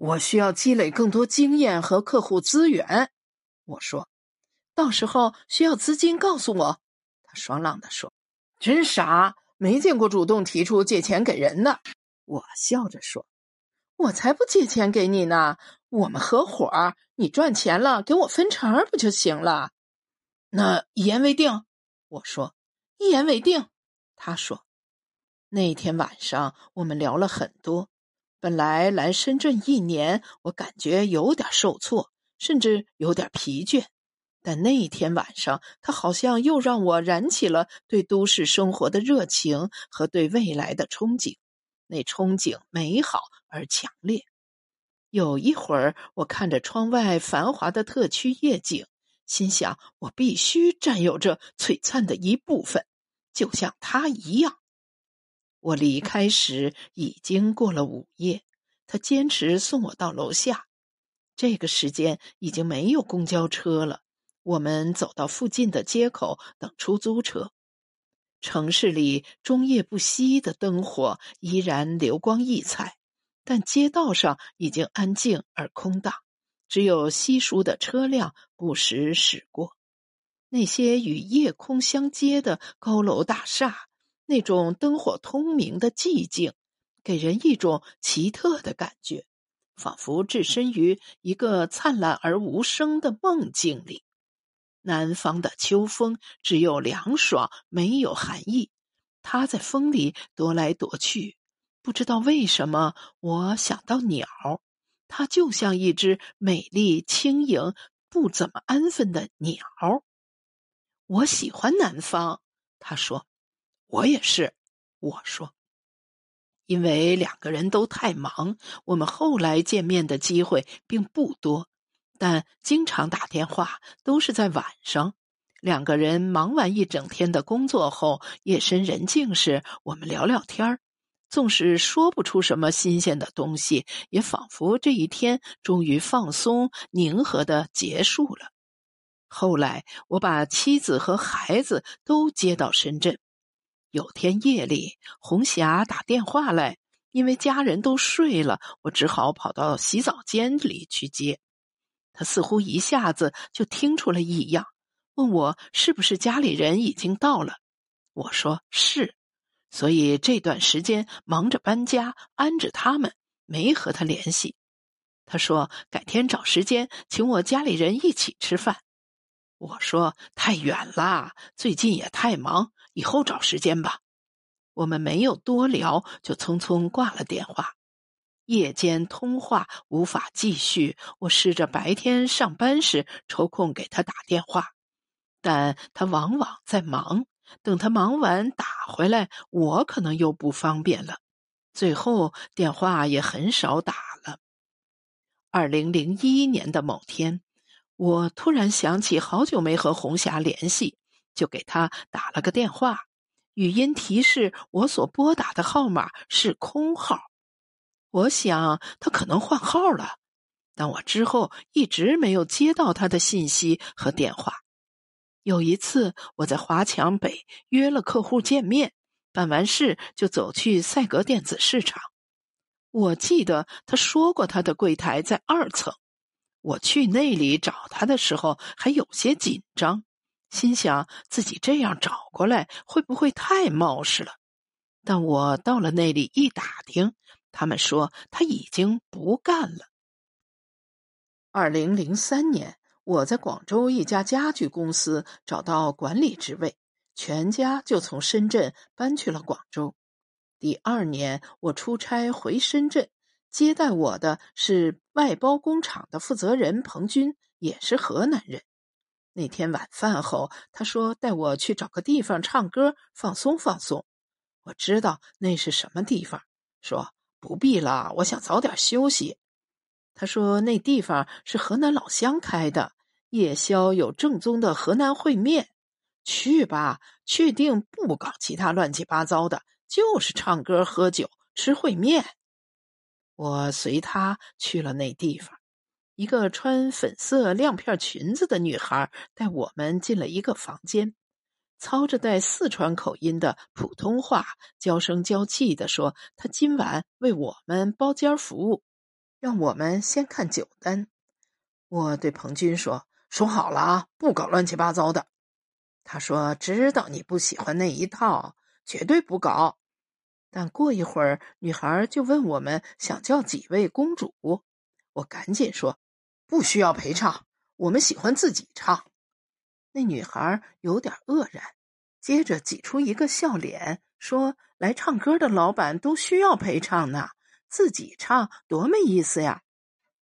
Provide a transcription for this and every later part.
我需要积累更多经验和客户资源。我说，到时候需要资金，告诉我。他爽朗的说：“真傻，没见过主动提出借钱给人的。”我笑着说：“我才不借钱给你呢，我们合伙，你赚钱了给我分成不就行了？”那一言为定。我说：“一言为定。”他说：“那天晚上我们聊了很多。”本来来深圳一年，我感觉有点受挫，甚至有点疲倦。但那一天晚上，他好像又让我燃起了对都市生活的热情和对未来的憧憬。那憧憬美好而强烈。有一会儿，我看着窗外繁华的特区夜景，心想：我必须占有这璀璨的一部分，就像他一样。我离开时已经过了午夜，他坚持送我到楼下。这个时间已经没有公交车了。我们走到附近的街口等出租车。城市里终夜不息的灯火依然流光溢彩，但街道上已经安静而空荡，只有稀疏的车辆不时驶过。那些与夜空相接的高楼大厦。那种灯火通明的寂静，给人一种奇特的感觉，仿佛置身于一个灿烂而无声的梦境里。南方的秋风只有凉爽，没有寒意。它在风里踱来踱去，不知道为什么，我想到鸟，它就像一只美丽轻盈、不怎么安分的鸟。我喜欢南方，他说。我也是，我说，因为两个人都太忙，我们后来见面的机会并不多，但经常打电话都是在晚上。两个人忙完一整天的工作后，夜深人静时，我们聊聊天儿，纵使说不出什么新鲜的东西，也仿佛这一天终于放松、宁和的结束了。后来，我把妻子和孩子都接到深圳。有天夜里，红霞打电话来，因为家人都睡了，我只好跑到洗澡间里去接。他似乎一下子就听出了异样，问我是不是家里人已经到了。我说是，所以这段时间忙着搬家安置他们，没和他联系。他说改天找时间请我家里人一起吃饭。我说太远了，最近也太忙。以后找时间吧。我们没有多聊，就匆匆挂了电话。夜间通话无法继续，我试着白天上班时抽空给他打电话，但他往往在忙。等他忙完打回来，我可能又不方便了。最后电话也很少打了。二零零一年的某天，我突然想起好久没和红霞联系。就给他打了个电话，语音提示我所拨打的号码是空号。我想他可能换号了，但我之后一直没有接到他的信息和电话。有一次，我在华强北约了客户见面，办完事就走去赛格电子市场。我记得他说过他的柜台在二层。我去那里找他的时候还有些紧张。心想自己这样找过来会不会太冒失了？但我到了那里一打听，他们说他已经不干了。二零零三年，我在广州一家家具公司找到管理职位，全家就从深圳搬去了广州。第二年，我出差回深圳，接待我的是外包工厂的负责人彭军，也是河南人。那天晚饭后，他说带我去找个地方唱歌放松放松。我知道那是什么地方，说不必了，我想早点休息。他说那地方是河南老乡开的，夜宵有正宗的河南烩面。去吧，确定不搞其他乱七八糟的，就是唱歌、喝酒、吃烩面。我随他去了那地方。一个穿粉色亮片裙子的女孩带我们进了一个房间，操着带四川口音的普通话，娇声娇气地说：“她今晚为我们包间服务。”让我们先看酒单。我对彭军说：“说好了啊，不搞乱七八糟的。”他说：“知道你不喜欢那一套，绝对不搞。”但过一会儿，女孩就问我们想叫几位公主。我赶紧说：“不需要陪唱，我们喜欢自己唱。”那女孩有点愕然，接着挤出一个笑脸，说：“来唱歌的老板都需要陪唱呢，自己唱多没意思呀。”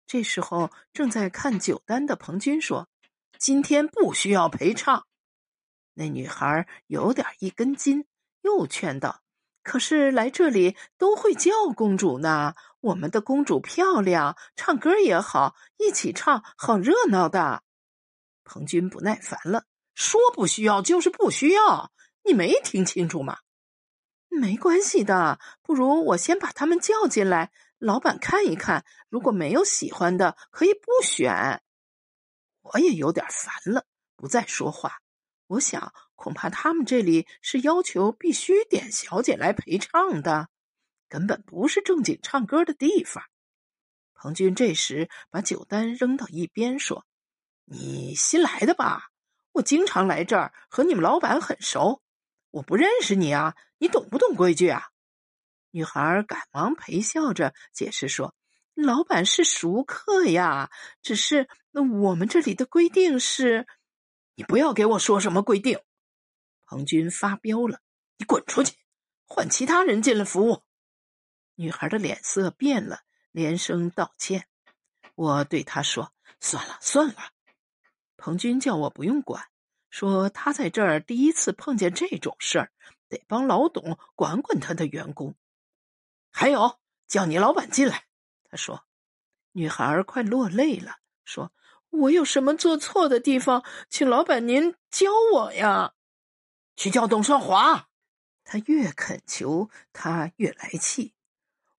这时候，正在看酒单的彭军说：“今天不需要陪唱。”那女孩有点一根筋，又劝道：“可是来这里都会叫公主呢，我们的公主漂亮，唱歌也好，一起唱好热闹的。”彭军不耐烦了，说：“不需要就是不需要，你没听清楚吗？没关系的，不如我先把他们叫进来，老板看一看，如果没有喜欢的，可以不选。”我也有点烦了，不再说话。我想，恐怕他们这里是要求必须点小姐来陪唱的，根本不是正经唱歌的地方。彭军这时把酒单扔到一边，说。你新来的吧？我经常来这儿，和你们老板很熟。我不认识你啊，你懂不懂规矩啊？女孩赶忙陪笑着解释说：“老板是熟客呀，只是那我们这里的规定是……你不要给我说什么规定。”彭军发飙了：“你滚出去，换其他人进来服务。”女孩的脸色变了，连声道歉。我对她说：“算了，算了。”彭军叫我不用管，说他在这儿第一次碰见这种事儿，得帮老董管管他的员工。还有，叫你老板进来。他说：“女孩快落泪了，说我有什么做错的地方，请老板您教我呀。”去叫董少华。他越恳求，他越来气。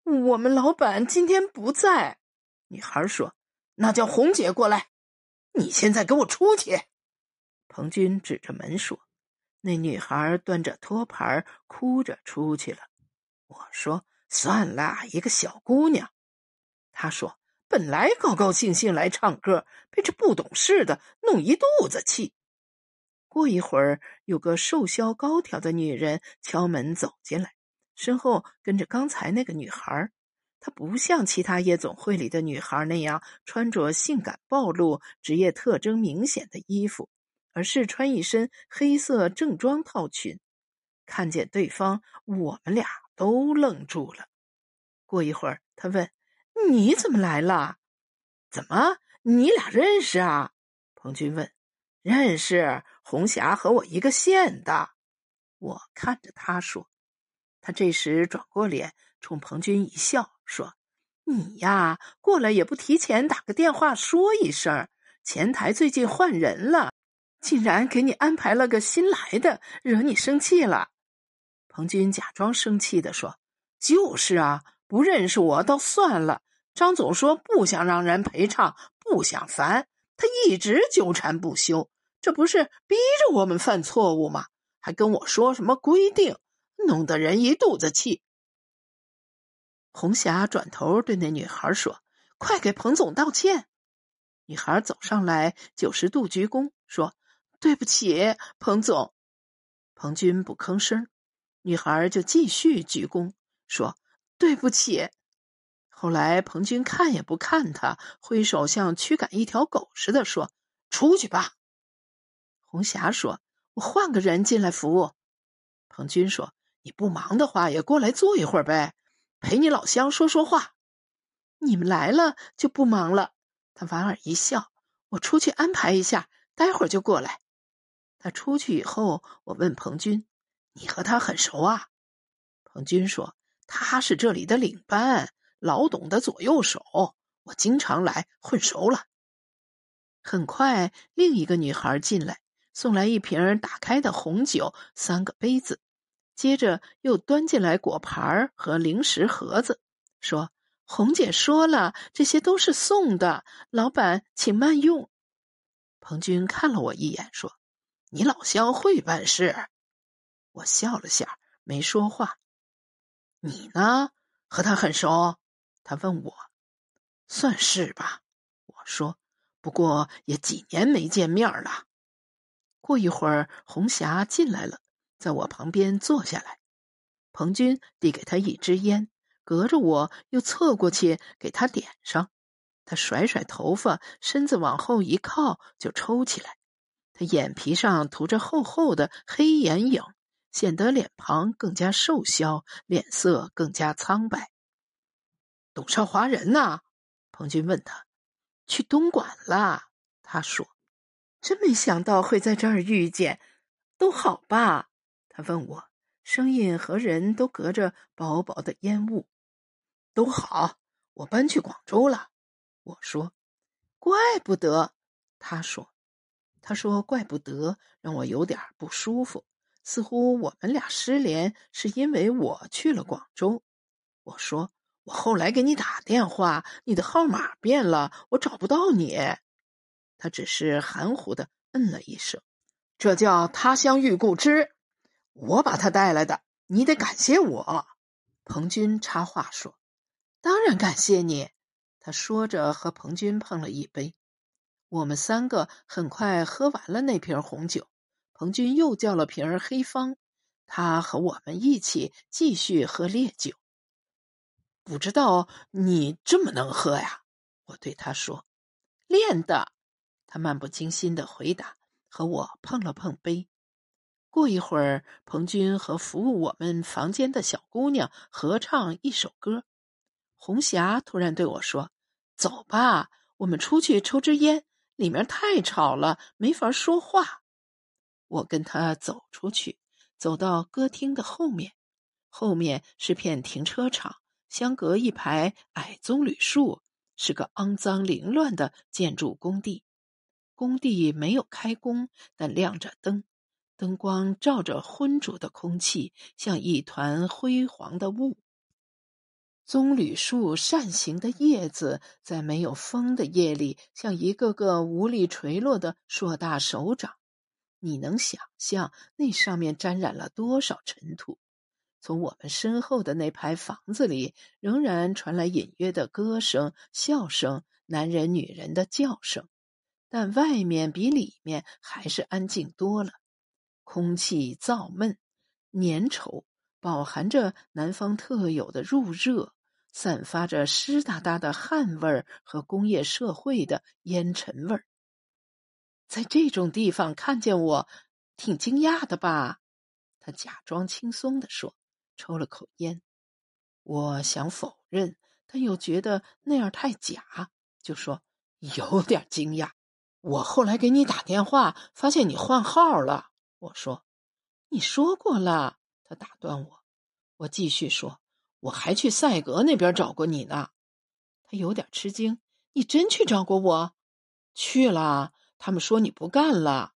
我们老板今天不在。女孩说：“那叫红姐过来。”你现在给我出去！彭军指着门说：“那女孩端着托盘，哭着出去了。”我说：“算了，一个小姑娘。”他说：“本来高高兴兴来唱歌，被这不懂事的弄一肚子气。”过一会儿，有个瘦削高挑的女人敲门走进来，身后跟着刚才那个女孩。她不像其他夜总会里的女孩那样穿着性感暴露、职业特征明显的衣服，而是穿一身黑色正装套裙。看见对方，我们俩都愣住了。过一会儿，他问：“你怎么来了？怎么，你俩认识啊？”彭军问：“认识，红霞和我一个县的。”我看着他说。他这时转过脸，冲彭军一笑。说：“你呀，过来也不提前打个电话说一声。前台最近换人了，竟然给你安排了个新来的，惹你生气了。”彭军假装生气的说：“就是啊，不认识我倒算了。张总说不想让人陪唱，不想烦，他一直纠缠不休，这不是逼着我们犯错误吗？还跟我说什么规定，弄得人一肚子气。”红霞转头对那女孩说：“快给彭总道歉。”女孩走上来，九十度鞠躬说：“对不起，彭总。”彭军不吭声，女孩就继续鞠躬说：“对不起。”后来彭军看也不看他，挥手像驱赶一条狗似的说：“出去吧。”红霞说：“我换个人进来服务。”彭军说：“你不忙的话，也过来坐一会儿呗。”陪你老乡说说话，你们来了就不忙了。他莞尔一笑，我出去安排一下，待会儿就过来。他出去以后，我问彭军：“你和他很熟啊？”彭军说：“他是这里的领班，老董的左右手，我经常来，混熟了。”很快，另一个女孩进来，送来一瓶打开的红酒，三个杯子。接着又端进来果盘和零食盒子，说：“红姐说了，这些都是送的，老板请慢用。”彭军看了我一眼，说：“你老乡会办事。”我笑了下，没说话。你呢？和他很熟？他问我。算是吧，我说。不过也几年没见面了。过一会儿，红霞进来了，在我旁边坐下来。彭军递给他一支烟，隔着我又侧过去给他点上。他甩甩头发，身子往后一靠，就抽起来。他眼皮上涂着厚厚的黑眼影，显得脸庞更加瘦削，脸色更加苍白。董少华人呢？彭军问他。去东莞了，他说：“真没想到会在这儿遇见，都好吧？”他问我，声音和人都隔着薄薄的烟雾。都好，我搬去广州了。我说：“怪不得。”他说：“他说怪不得，让我有点不舒服，似乎我们俩失联是因为我去了广州。”我说。我后来给你打电话，你的号码变了，我找不到你。他只是含糊的嗯了一声。这叫他乡遇故知，我把他带来的，你得感谢我。彭军插话说：“当然感谢你。”他说着和彭军碰了一杯。我们三个很快喝完了那瓶红酒，彭军又叫了瓶黑方，他和我们一起继续喝烈酒。不知道你这么能喝呀？我对他说：“练的。”他漫不经心的回答，和我碰了碰杯。过一会儿，彭军和服务我们房间的小姑娘合唱一首歌。红霞突然对我说：“走吧，我们出去抽支烟，里面太吵了，没法说话。”我跟他走出去，走到歌厅的后面，后面是片停车场。相隔一排矮棕榈树，是个肮脏凌乱的建筑工地。工地没有开工，但亮着灯，灯光照着昏浊的空气，像一团辉煌的雾。棕榈树扇形的叶子在没有风的夜里，像一个个无力垂落的硕大手掌。你能想象那上面沾染了多少尘土？从我们身后的那排房子里，仍然传来隐约的歌声、笑声、男人、女人的叫声，但外面比里面还是安静多了。空气燥闷、粘稠，饱含着南方特有的入热，散发着湿哒哒的汗味儿和工业社会的烟尘味儿。在这种地方看见我，挺惊讶的吧？他假装轻松地说。抽了口烟，我想否认，但又觉得那样太假，就说有点惊讶。我后来给你打电话，发现你换号了。我说，你说过了。他打断我，我继续说，我还去赛格那边找过你呢。他有点吃惊，你真去找过我？去了。他们说你不干了。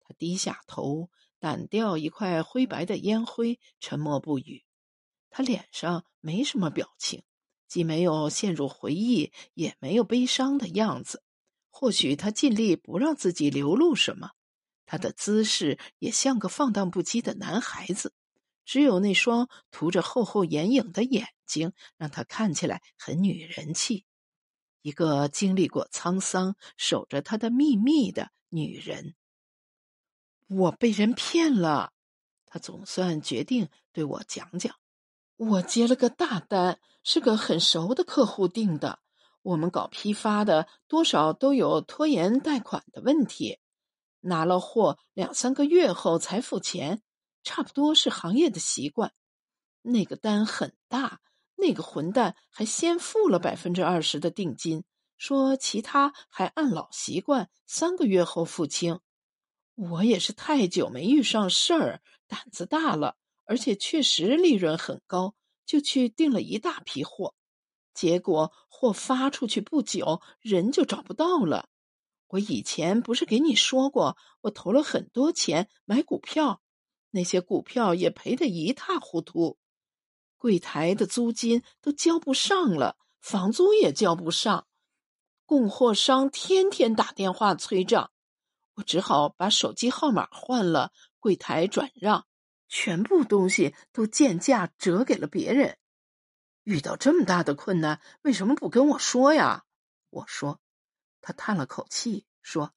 他低下头。掸掉一块灰白的烟灰，沉默不语。他脸上没什么表情，既没有陷入回忆，也没有悲伤的样子。或许他尽力不让自己流露什么。他的姿势也像个放荡不羁的男孩子，只有那双涂着厚厚眼影的眼睛，让他看起来很女人气。一个经历过沧桑、守着他的秘密的女人。我被人骗了，他总算决定对我讲讲。我接了个大单，是个很熟的客户订的。我们搞批发的，多少都有拖延贷款的问题。拿了货两三个月后才付钱，差不多是行业的习惯。那个单很大，那个混蛋还先付了百分之二十的定金，说其他还按老习惯三个月后付清。我也是太久没遇上事儿，胆子大了，而且确实利润很高，就去订了一大批货。结果货发出去不久，人就找不到了。我以前不是给你说过，我投了很多钱买股票，那些股票也赔得一塌糊涂。柜台的租金都交不上了，房租也交不上，供货商天天打电话催账。我只好把手机号码换了，柜台转让，全部东西都贱价折给了别人。遇到这么大的困难，为什么不跟我说呀？我说。他叹了口气说：“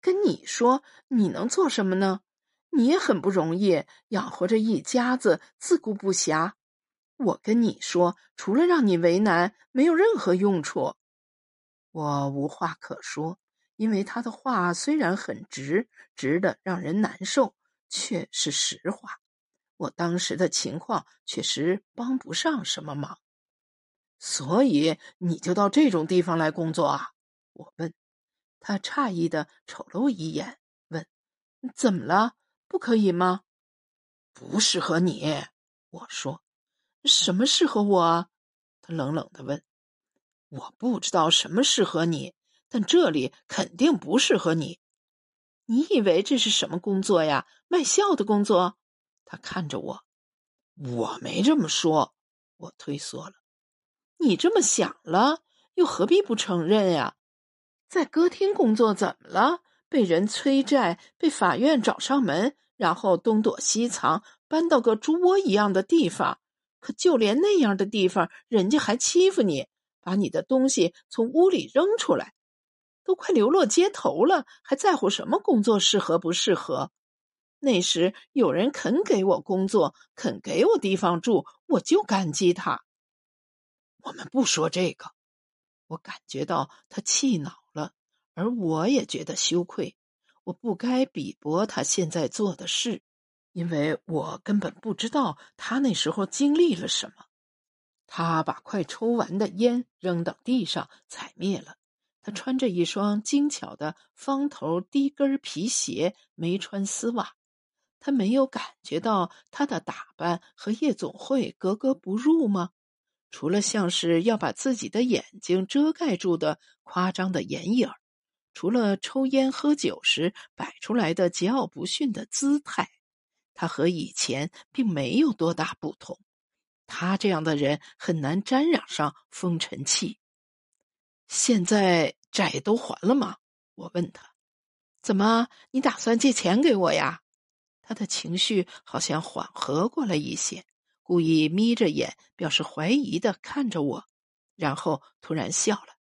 跟你说，你能做什么呢？你也很不容易，养活着一家子，自顾不暇。我跟你说，除了让你为难，没有任何用处。”我无话可说，因为他的话虽然很直，直的让人难受，却是实话。我当时的情况确实帮不上什么忙，所以你就到这种地方来工作啊？我问。他诧异的瞅了我一眼，问：“怎么了？不可以吗？”“不适合你。”我说。“什么适合我？”他冷冷的问。“我不知道什么适合你，但这里肯定不适合你。你以为这是什么工作呀？卖笑的工作？”他看着我，我没这么说，我退缩了。你这么想了，又何必不承认呀？在歌厅工作怎么了？被人催债，被法院找上门，然后东躲西藏，搬到个猪窝一样的地方。可就连那样的地方，人家还欺负你，把你的东西从屋里扔出来，都快流落街头了，还在乎什么工作适合不适合？那时有人肯给我工作，肯给我地方住，我就感激他。我们不说这个，我感觉到他气恼了，而我也觉得羞愧。我不该鄙薄他现在做的事，因为我根本不知道他那时候经历了什么。他把快抽完的烟扔到地上，踩灭了。他穿着一双精巧的方头低跟皮鞋，没穿丝袜。他没有感觉到他的打扮和夜总会格格不入吗？除了像是要把自己的眼睛遮盖住的夸张的眼影除了抽烟喝酒时摆出来的桀骜不驯的姿态，他和以前并没有多大不同。他这样的人很难沾染上风尘气。现在债都还了吗？我问他。怎么，你打算借钱给我呀？他的情绪好像缓和过了一些，故意眯着眼，表示怀疑的看着我，然后突然笑了：“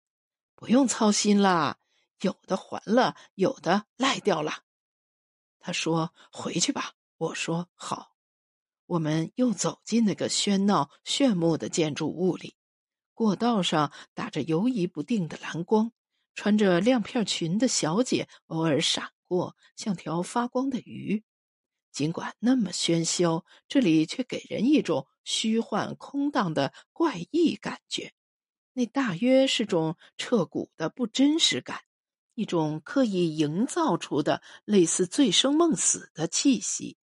不用操心啦，有的还了，有的赖掉了。”他说：“回去吧。”我说：“好。”我们又走进那个喧闹炫目的建筑物里，过道上打着游移不定的蓝光，穿着亮片裙的小姐偶尔闪过，像条发光的鱼。尽管那么喧嚣，这里却给人一种虚幻空荡的怪异感觉。那大约是种彻骨的不真实感，一种刻意营造出的类似醉生梦死的气息。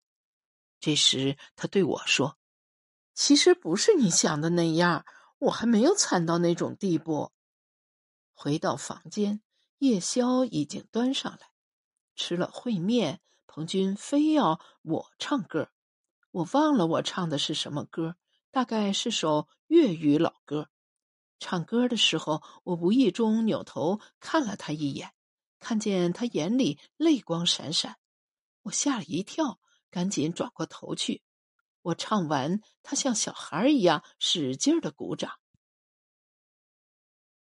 这时，他对我说：“其实不是你想的那样，我还没有惨到那种地步。”回到房间，夜宵已经端上来，吃了烩面。彭军非要我唱歌，我忘了我唱的是什么歌，大概是首粤语老歌。唱歌的时候，我无意中扭头看了他一眼，看见他眼里泪光闪闪，我吓了一跳，赶紧转过头去。我唱完，他像小孩一样使劲的鼓掌。